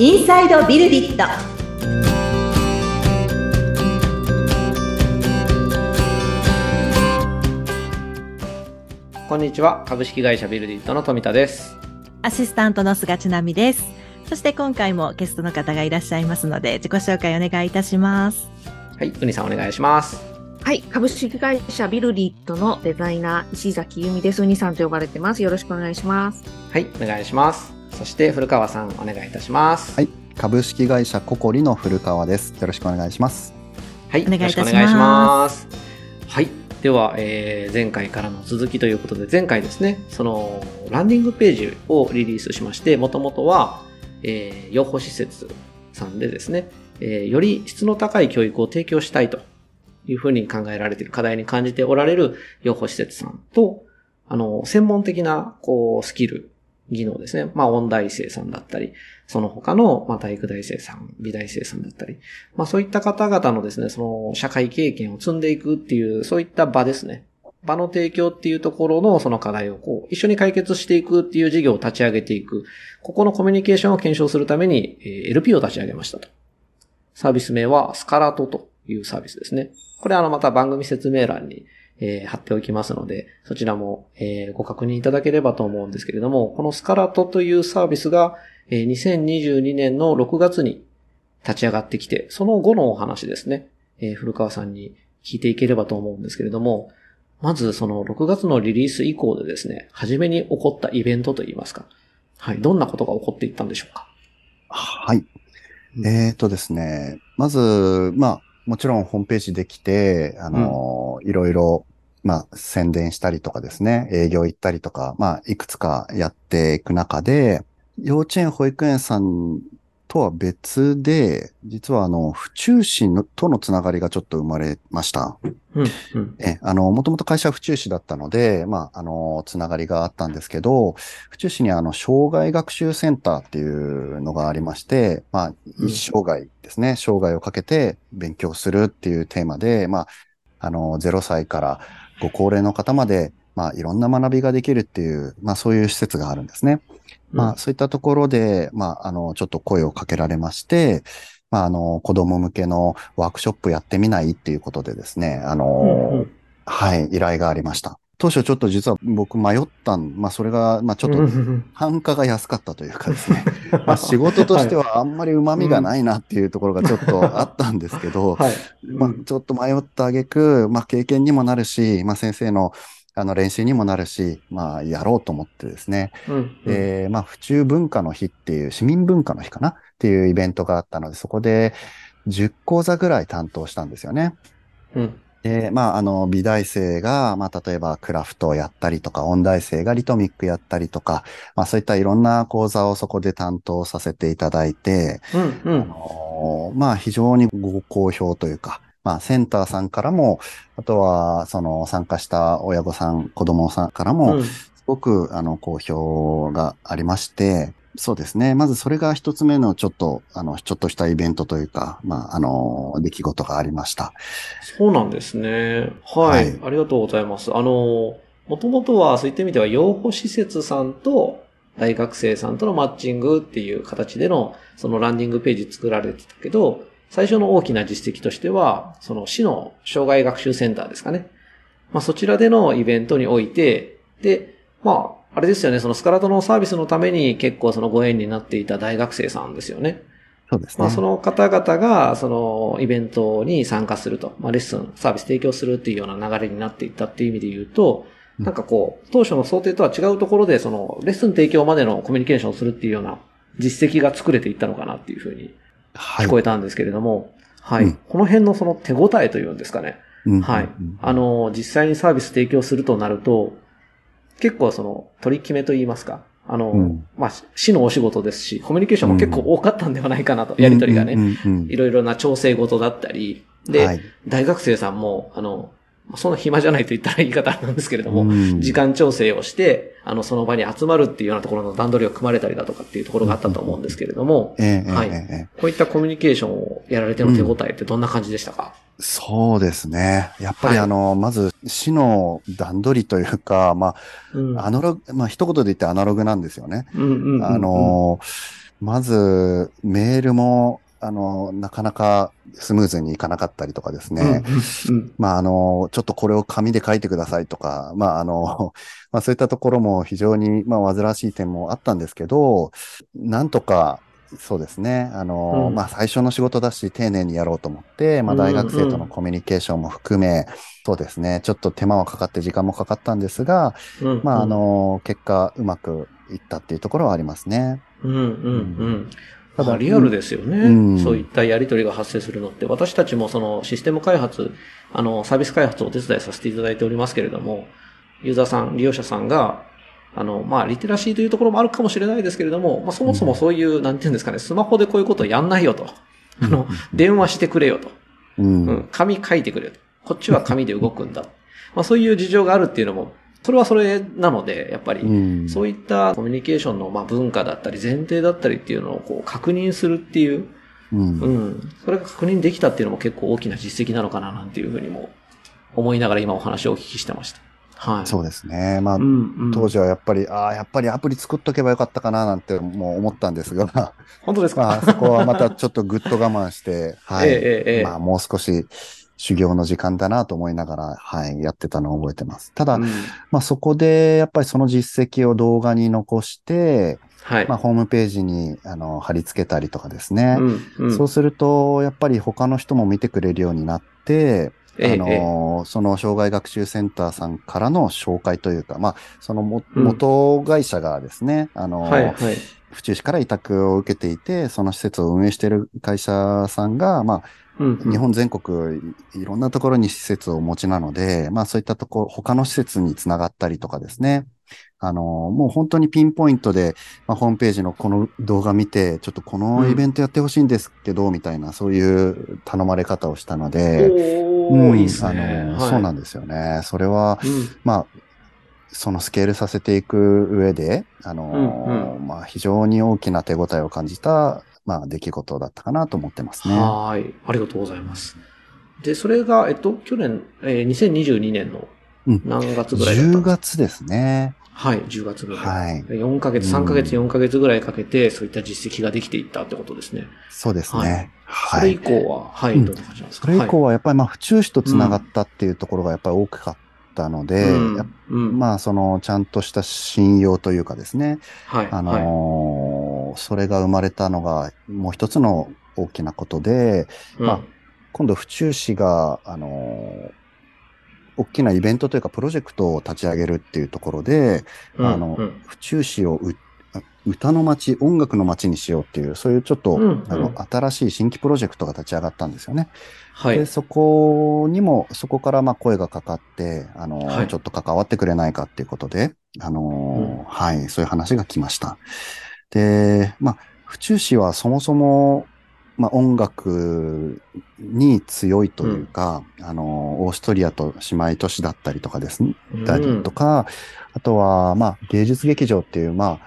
インサイドビルディットこんにちは。株式会社ビルディットの富田です。アシスタントの菅千奈美です。そして今回もゲストの方がいらっしゃいますので、自己紹介お願いいたします。はい。うにさんお願いします。はい。株式会社ビルリットのデザイナー、石崎由美です。うにさんと呼ばれてます。よろしくお願いします。はい。お願いします。そして古川さんお願いいたします。はい株式会社ココリの古川です。よろしくお願いします。はい。お願いいたしますよろくお願いします。はい。では、えー前回からの続きということで、前回ですね、その、ランディングページをリリースしまして、もともとは、えー養護施設さんでですね、えーより質の高い教育を提供したいというふうに考えられている課題に感じておられる養護施設さんと、あの、専門的な、こう、スキル、技能ですね。まあ、音大生さんだったり、その他の、まあ、体育大生さん、美大生さんだったり、まあ、そういった方々のですね、その、社会経験を積んでいくっていう、そういった場ですね。場の提供っていうところのその課題をこう、一緒に解決していくっていう事業を立ち上げていく。ここのコミュニケーションを検証するために、え LP を立ち上げましたと。サービス名はスカラトというサービスですね。これあのまた番組説明欄に、えー貼っておきますので、そちらも、えーご確認いただければと思うんですけれども、このスカラトというサービスが、えー2022年の6月に立ち上がってきて、その後のお話ですね、えー古川さんに聞いていければと思うんですけれども、まずその6月のリリース以降でですね、初めに起こったイベントといいますか、はい、どんなことが起こっていったんでしょうか？はい。えーとですね、まず、まあ、もちろんホームページできて、あの、いろいろ、まあ、宣伝したりとかですね、営業行ったりとか、まあ、いくつかやっていく中で、幼稚園、保育園さんとは別で、実はあの、府中市のとのつながりがちょっと生まれました。うん、うん。え、あの、もともと会社は府中市だったので、まあ、あの、つながりがあったんですけど、府中市にはあの、障害学習センターっていうのがありまして、まあ、うん一生涯ですね、生涯をかけて勉強するっていうテーマで、まあ、あの、0歳からご高齢の方まで、まあ、いろんな学びができるっていう、まあ、そういう施設があるんですね。まあ、そういったところで、まあ、あの、ちょっと声をかけられまして、まあ、あの、子供向けのワークショップやってみないっていうことでですね、あうんの、うんはい、依頼がありました。当初ちょっと実は僕迷ったん、まあそれが、まあちょっと単価が安かったというかですね、まあ仕事としてはあんまり旨味がないなっていうところがちょっとあったんですけど、はい。まあちょっと迷った挙句、まあ経験にもなるし、まあ先生のあの練習にもなるし、まあやろうと思ってですね、うん。うんで、まあ、府中文化の日っていう、市民文化の日かなっていうイベントがあったので、そこで10講座ぐらい担当したんですよね。うんで、まあ、あの、美大生が、まあ、例えばクラフトをやったりとか、音大生がリトミックやったりとか、まあ、そういったいろんな講座をそこで担当させていただいて、うんうん。あのまあ、非常にご好評というか、まあ、センターさんからも、あとは、その、参加した親御さん、子供さんからも、うん。すごく、あの、好評がありまして、そうですね。まずそれが一つ目のちょっと、あの、ちょっとしたイベントというか、まあ、あの、出来事がありました。そうなんですね。はい。はいありがとうございます。あの、もともとは、そういった意味では、養護施設さんと大学生さんとのマッチングっていう形での、そのランディングページ作られてたけど、最初の大きな実績としては、その市の障害学習センターですかね。まあそちらでのイベントにおいて、で、まあ、あれですよね、そのスカラトのサービスのために結構そのご縁になっていた大学生さんですよね。そうですね。まあ、その方々が、その、イベントに参加すると、まあ、レッスン、サービス提供するっていうような流れになっていったっていう意味で言うと、うんなんかこう、当初の想定とは違うところで、その、レッスン提供までのコミュニケーションをするっていうような実績が作れていったのかなっていうふうにはい。聞こえたんですけれども、はい。うんこの辺のその手応えというんですかね。うんはいうん。あの、実際にサービス提供するとなると、結構その、取り決めといいますか、あの、うん。まあ、市のお仕事ですし、コミュニケーションも結構多かったんではないかなと、やりとりがね。うんうんうんいろいろな調整事だったり、で、はい。大学生さんも、あの、そんな暇じゃないと言ったら言い方なんですけれども、うん。時間調整をして、あの、その場に集まるっていうようなところの段取りを組まれたりだとかっていうところがあったと思うんですけれども、ええはい。こういったコミュニケーションをやられての手応えってどんな感じでしたか、そうですね。やっぱりはいあの、まず、市の段取りというか、まうんあ、アナログ、まあ、一言で言ってアナログなんですよね。うんうんうんうんあの、まず、メールも、あの、なかなかスムーズにいかなかったりとかですね。うん。まあ、あの、ちょっとこれを紙で書いてくださいとか、まあ、あの、まあ、そういったところも非常に、まあ、煩わしい点もあったんですけど、なんとか、そうですね。あの、うんまあ、最初の仕事だし、丁寧にやろうと思って、まあ、大学生とのコミュニケーションも含め、そうですね。ちょっと手間はかかって時間もかかったんですが、うんまあ、あ、の、結果、うまくいったっていうところはありますね。うんうんうん。ただまあリアルですよね、うんそういったやり取りが発生するのって、私たちもそのシステム開発、あの、サービス開発をお手伝いさせていただいておりますけれども、ユーザーさん、利用者さんが、あの、まあ、リテラシーというところもあるかもしれないですけれども、まあ、そもそもそういう、なんていうんですかね、スマホでこういうことやんないよと。あの、電話してくれよと。うん。うん、紙書いてくれよと。こっちは紙で動くんだ。まあ、そういう事情があるっていうのも、それはそれなので、やっぱり、うんそういったコミュニケーションのまあ文化だったり、前提だったりっていうのをこう確認するっていう、うんうん。それが確認できたっていうのも結構大きな実績なのかななんていうふうにも思いながら今お話をお聞きしてました。はい。そうですね。まあ、うんうん当時はやっぱり、ああ、やっぱりアプリ作っとけばよかったかななんてもう思ったんですが、本当ですか、まあ、そこはまたちょっとぐっと我慢して、はい。えええまあ、もう少し修行の時間だなと思いながら、はい、やってたのを覚えてます。ただ、うんまあ、そこで、やっぱりその実績を動画に残して、はい。まあ、ホームページに、あの、貼り付けたりとかですね。うんうんそうすると、やっぱり他の人も見てくれるようになって、ええあの、その障害学習センターさんからの紹介というか、まあ、そのもうん元会社がですね、あの、はい、はい。府中市から委託を受けていて、その施設を運営している会社さんが、まうんあ、日本全国いいろんなところに施設をお持ちなので、まあそういったところ、他の施設につながったりとかですね。あの、もう本当にピンポイントで、まあ、ホームページのこの動画見て、ちょっとこのイベントやってほしいんですけど、みたいな、そういう頼まれ方をしたので、おー、うんいいっすあね。の、はいそうなんですよね。それは、うんまあ、そのスケールさせていく上で、あの、うんまあ、非常に大きな手応えを感じた、まあ、出来事だったかなと思ってますね。はーい。ありがとうございます。で、それが、えっと、去年、えー、2022年のうん何月ぐらいだったん10ですか、月ですね。はい、10月ぐらい。はい。4ヶ月、3ヶ月、4ヶ月ぐらいかけて、そういった実績ができていったってことですね。そうですはいね。それ以はい。降は、はい、うんどんな感じなんですそかれ以降はやっぱりまあ、府中市と繋がったっていうところがやっぱり大きかったので、まあ、その、ちゃんとした信用というかですね、はい、あはい。のーそれが生まれたのが、もう一つの大きなことで、まあ今度府中市が、あのー大きなイベントというかプロジェクトを立ち上げるっていうところで、うんあのうん府中市をう歌の街、音楽の街にしようっていう、そういうちょっと、うんうんあの新しい新規プロジェクトが立ち上がったんですよね。はいで、。そこにも、そこからまあ声がかかって、あのーはいちょっと関わってくれないかっていうことで、あのーはい、そういう話が来ました。で、まあ、府中市はそもそも、まあ、音楽に強いというか、あのーオーストリアと姉妹都市だったりとかですね、たりとか、あとは、まあ、芸術劇場っていう、まあ、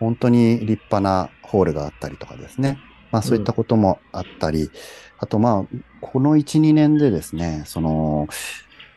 本当に立派なホールがあったりとかですね。まあ、そういったこともあったり、あと、まあ、この1、2年でですね、その、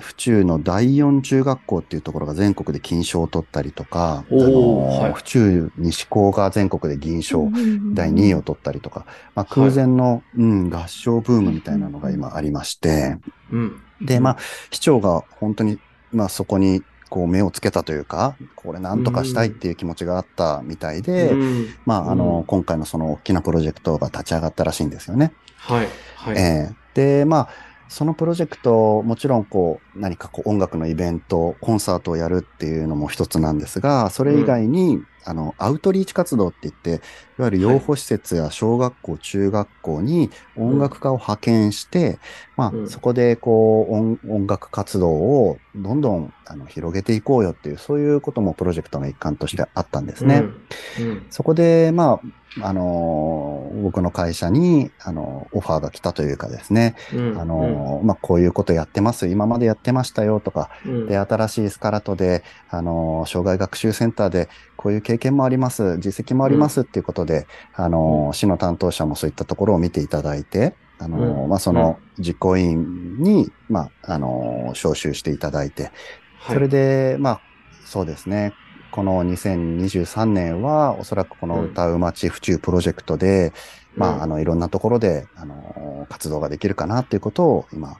府中の第四中学校っていうところが全国で金賞を取ったりとか、はい府中西高が全国で銀賞、第2位を取ったりとか、まあ、空前の、うん、合唱ブームみたいなのが今ありまして、うん。で、まあ、市長が本当に、まあ、そこに、こう、目をつけたというか、これなんとかしたいっていう気持ちがあったみたいで、うんまあ、あの、うん今回のその大きなプロジェクトが立ち上がったらしいんですよね。はい、はい。ええで、まあ、そのプロジェクト、もちろんこう、何かこう音楽のイベント、コンサートをやるっていうのも一つなんですが、それ以外に、あの、アウトリーチ活動って言って、いわゆる養護施設や小学校、中学校に音楽家を派遣して、まうん。あ、そこでこう音、音楽活動をどんどんあの広げていこうよっていう、そういうこともプロジェクトの一環としてあったんですね。うん。うん。そこで、まあ、あのー僕の会社に、あのオファーが来たというかですね、うん。あのーまあ、こういうことやってます、今までやってましたよとか、うん。で、新しいスカラトで、あのー障害学習センターで、こういう経験もあります、実績もありますっていうことで、あのー市の担当者もそういったところを見ていただいて、あのまあ、その実行委員に、まあ、あのー招集していただいて、はい。それで、まあ、そうですね。この2023年は、おそらくこの歌う街府中プロジェクトで、まあ、あの、いろんなところで、あの、活動ができるかなっていうことを今、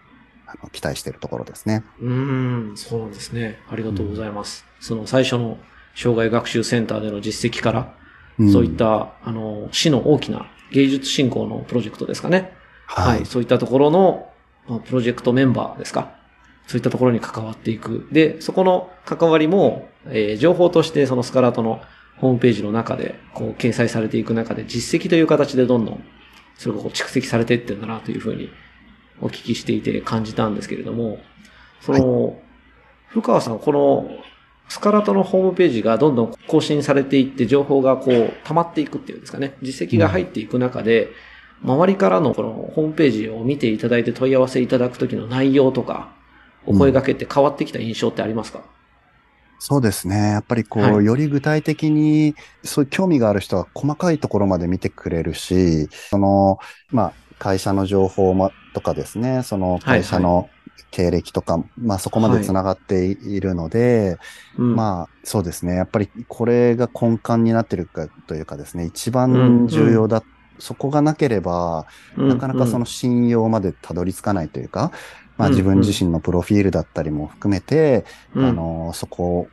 あの期待しているところですね。うーん、そうなんですね。ありがとうございます。その最初の障害学習センターでの実績から、うんそういった、あの、市の大きな芸術振興のプロジェクトですかね。はい。そういったところの、まあプロジェクトメンバーですか。そういったところに関わっていく。で、そこの関わりも、えー情報としてそのスカラートのホームページの中で、こう、掲載されていく中で、実績という形でどんどん、それがこう蓄積されていってんだなというふうにお聞きしていて感じたんですけれども、その、古川さん、この、スカラトのホームページがどんどん更新されていって、情報がこう、溜まっていくっていうんですかね。実績が入っていく中で、周りからのこのホームページを見ていただいて問い合わせいただくときの内容とか、お声掛けって変わってきた印象ってありますか、そうですね。やっぱりこう、はいより具体的に、そういう興味がある人は細かいところまで見てくれるし、その、まあ、会社の情報もとかですね、その会社の経歴とか、まあそこまで繋がっているので、うん。まあそうですね。やっぱりこれが根幹になってるかというかですね、一番重要だ。そこがなければ、なかなかその信用までたどり着かないというか、まあうん自分自身のプロフィールだったりも含めて、うん、あの、そこ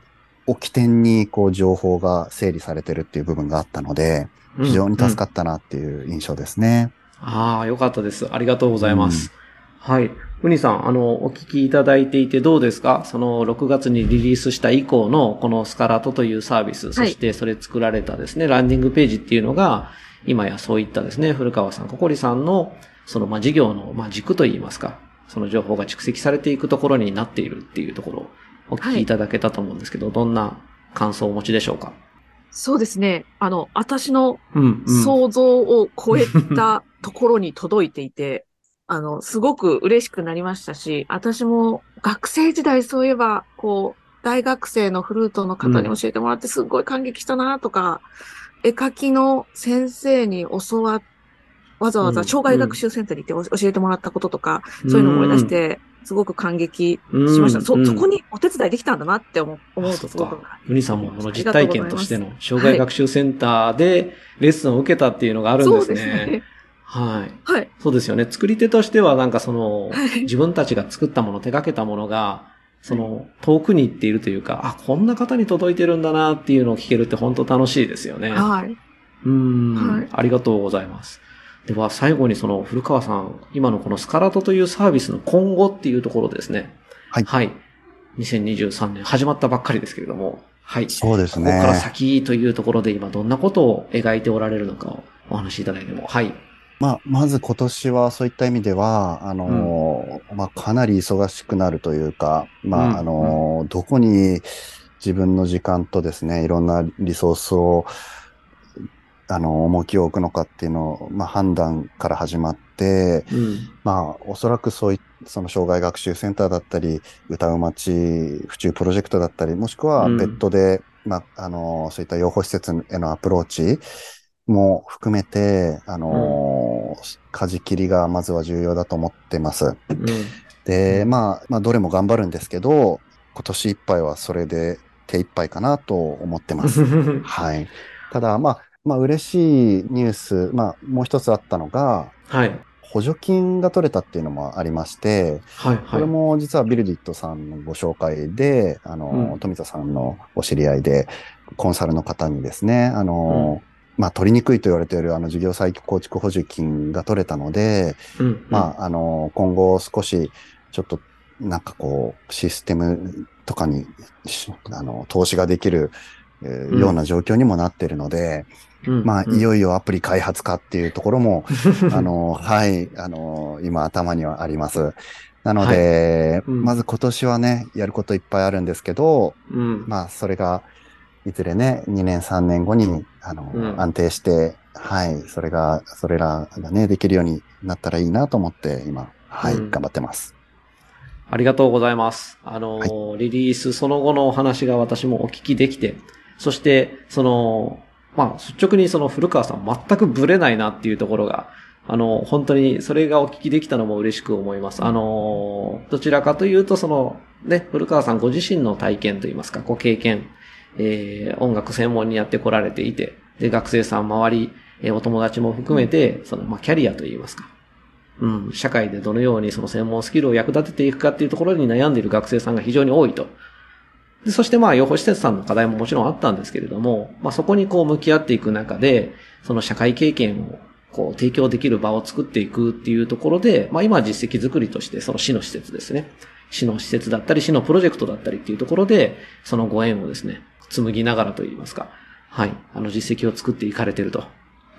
を起点に、こう、情報が整理されてるっていう部分があったので、非常に助かっったなっていう印象ですね。ああ、よかったです。ありがとうございます。はい。ウニさん、あの、お聞きいただいていてどうですか？その6月にリリースした以降のこのスカラトというサービス、そしてそれ作られたですね、ランディングページっていうのが、今やそういったですね、古川さん、ココリさんの、その、まあ、事業の、まあ、軸といいますか、その情報が蓄積されていくところになっているっていうところをお聞きいただけたと思うんですけど、どんな感想をお持ちでしょうか？そうですね。あの、私のうん、うん。想像を超えた ところに届いていて、あの、すごく嬉しくなりましたし、私も学生時代そういえば、こう、大学生のフルートの方に教えてもらってすごい感激したなとか、絵描きの先生に教わっわざわざ障害学習センターに行って教えてもらったこととか、そういうのを思い出して、すごく感激しました。そ、そこにお手伝いできたんだなって思思うとすごく。ユニさんもこの実体験としての障害学習センターでレッスンを受けたっていうのがあるんですね。そうですね。はい。はい。そうですよね。作り手としてはなんかその、はい自分たちが作ったもの、手掛けたものが、その、遠くに行っているというか、あ、こんな方に届いてるんだなっていうのを聞けるって本当楽しいですよね。はい。うん、はいありがとうございます。では、最後にその、古川さん、今のこのスカラトというサービスの今後っていうところですね。はいはい。2023年始まったばっかりですけれども、はい。そうですね。ここから先というところで今どんなことを描いておられるのかをお話しいただいても。はい。まあ、まず今年はそういった意味では、あのーまあ、かなり忙しくなるというか、まあ、うんあのーどこに自分の時間とですね、いろんなリソースを、あの、重きを置くのかっていうのを、まあ、判断から始まって、うん。まあ、おそらくそういその障害学習センターだったり、歌う街、府中プロジェクトだったり、もしくはうん別途で、まあ、あの、そういった養護施設へのアプローチも含めて、あの、舵切りがまずは重要だと思ってます。うん。で、まあ、まあ、どれも頑張るんですけど、今年いっぱいはそれで手一杯かなと思ってます。はい。ただ、まあ、まあ、嬉しいニュース、まあ、もう一つあったのが、はい。補助金が取れたっていうのもありまして、はい。これはい。も実はビルディットさんのご紹介で、あの、うん富田さんのお知り合いで、コンサルの方にですね、あの、まあ、取りにくいと言われているあの事業再構築補助金が取れたので、うん。まあ、あの、今後少し、ちょっと、なんかこう、システムとかに、しあの、投資ができる、ような状況にもなっているので、うん、まあ、うんいよいよアプリ開発かっていうところも、あの、はい、あの、今頭にはあります。なので、うんまず今年はね、やることいっぱいあるんですけど、うん。まあ、それが、いずれね、2年、3年後に、あの、うん安定して、はい、それが、それらがね、できるようになったらいいなと思って、今、はい、うん頑張ってます。ありがとうございます。あの、はリリースその後のお話が私もお聞きできて、そして、その、まあ、率直にその古川さん全くブレないなっていうところが、あの、本当にそれがお聞きできたのも嬉しく思います。あの、どちらかというと、その、ね、古川さんご自身の体験といいますか、ご経験えー音楽専門にやってこられていて、で、学生さん周り、えーお友達も含めて、その、まあ、キャリアといいますか。うん、社会でどのようにその専門スキルを役立てていくかっていうところに悩んでいる学生さんが非常に多いと。でそしてまあ、養護施設さんの課題ももちろんあったんですけれども、まあそこにこう向き合っていく中で、その社会経験をこう提供できる場を作っていくっていうところで、まあ今は実績作りとしてその市の施設ですね。市の施設だったり、市のプロジェクトだったりっていうところで、そのご縁をですね、紡ぎながらといいますか、はい、あの実績を作っていかれてると。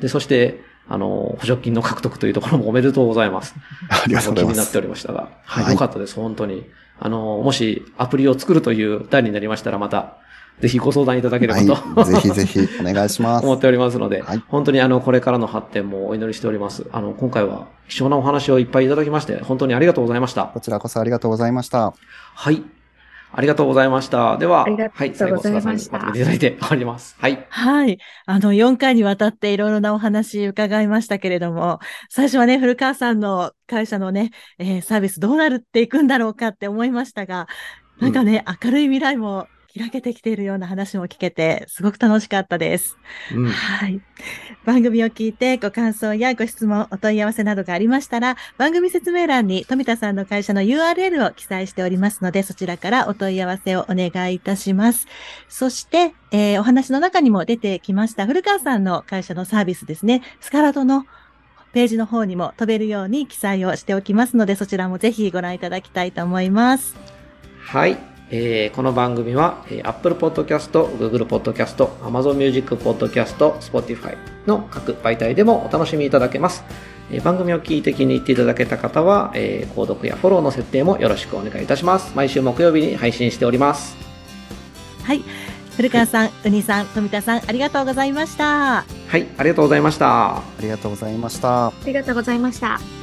で、そして、あの、補助金の獲得というところも おめでとうございます。ありがとうございます気になってお。りましたが。はい。はいよかったです、本当に。あの、もしアプリを作るという段になりましたら、また、ぜひご相談いただければと、はい。ぜひぜひお願いします。思っておりますので、はい本当にあの、これからの発展もお祈りしております。あの、今回は貴重なお話をいっぱいいただきまして、本当にありがとうございました。こちらこそありがとうございました。はい。ありがとうございました。では、ありがとうはい、最後、ございました菅さんにまとめていただいて終わります。はい。はい。あの、4回にわたっていろいろなお話伺いましたけれども、最初はね、古川さんの会社のね、えーサービスどうなるっていくんだろうかって思いましたが、なんかね、明るい未来も開けてきているような話も聞けて、すごく楽しかったです。うん。はい。番組を聞いてご感想やご質問、お問い合わせなどがありましたら、番組説明欄に富田さんの会社の URL を記載しておりますので、そちらからお問い合わせをお願いいたします。そして、えーお話の中にも出てきました古川さんの会社のサービスですね、スカラドのページの方にも飛べるように記載をしておきますので、そちらもぜひご覧いただきたいと思います。はい。えーこの番組は、えー Apple Podcast、Google Podcast、Amazon Music Podcast、Spotify の各媒体でもお楽しみいただけます。えー番組を聞いて気に入っていただけた方は、えー購読やフォローの設定もよろしくお願いいたします。毎週木曜日に配信しております。はい。古川さん、うにさん、富田さん、ありがとうございました。はい、ありがとうございました。ありがとうございました。ありがとうございました。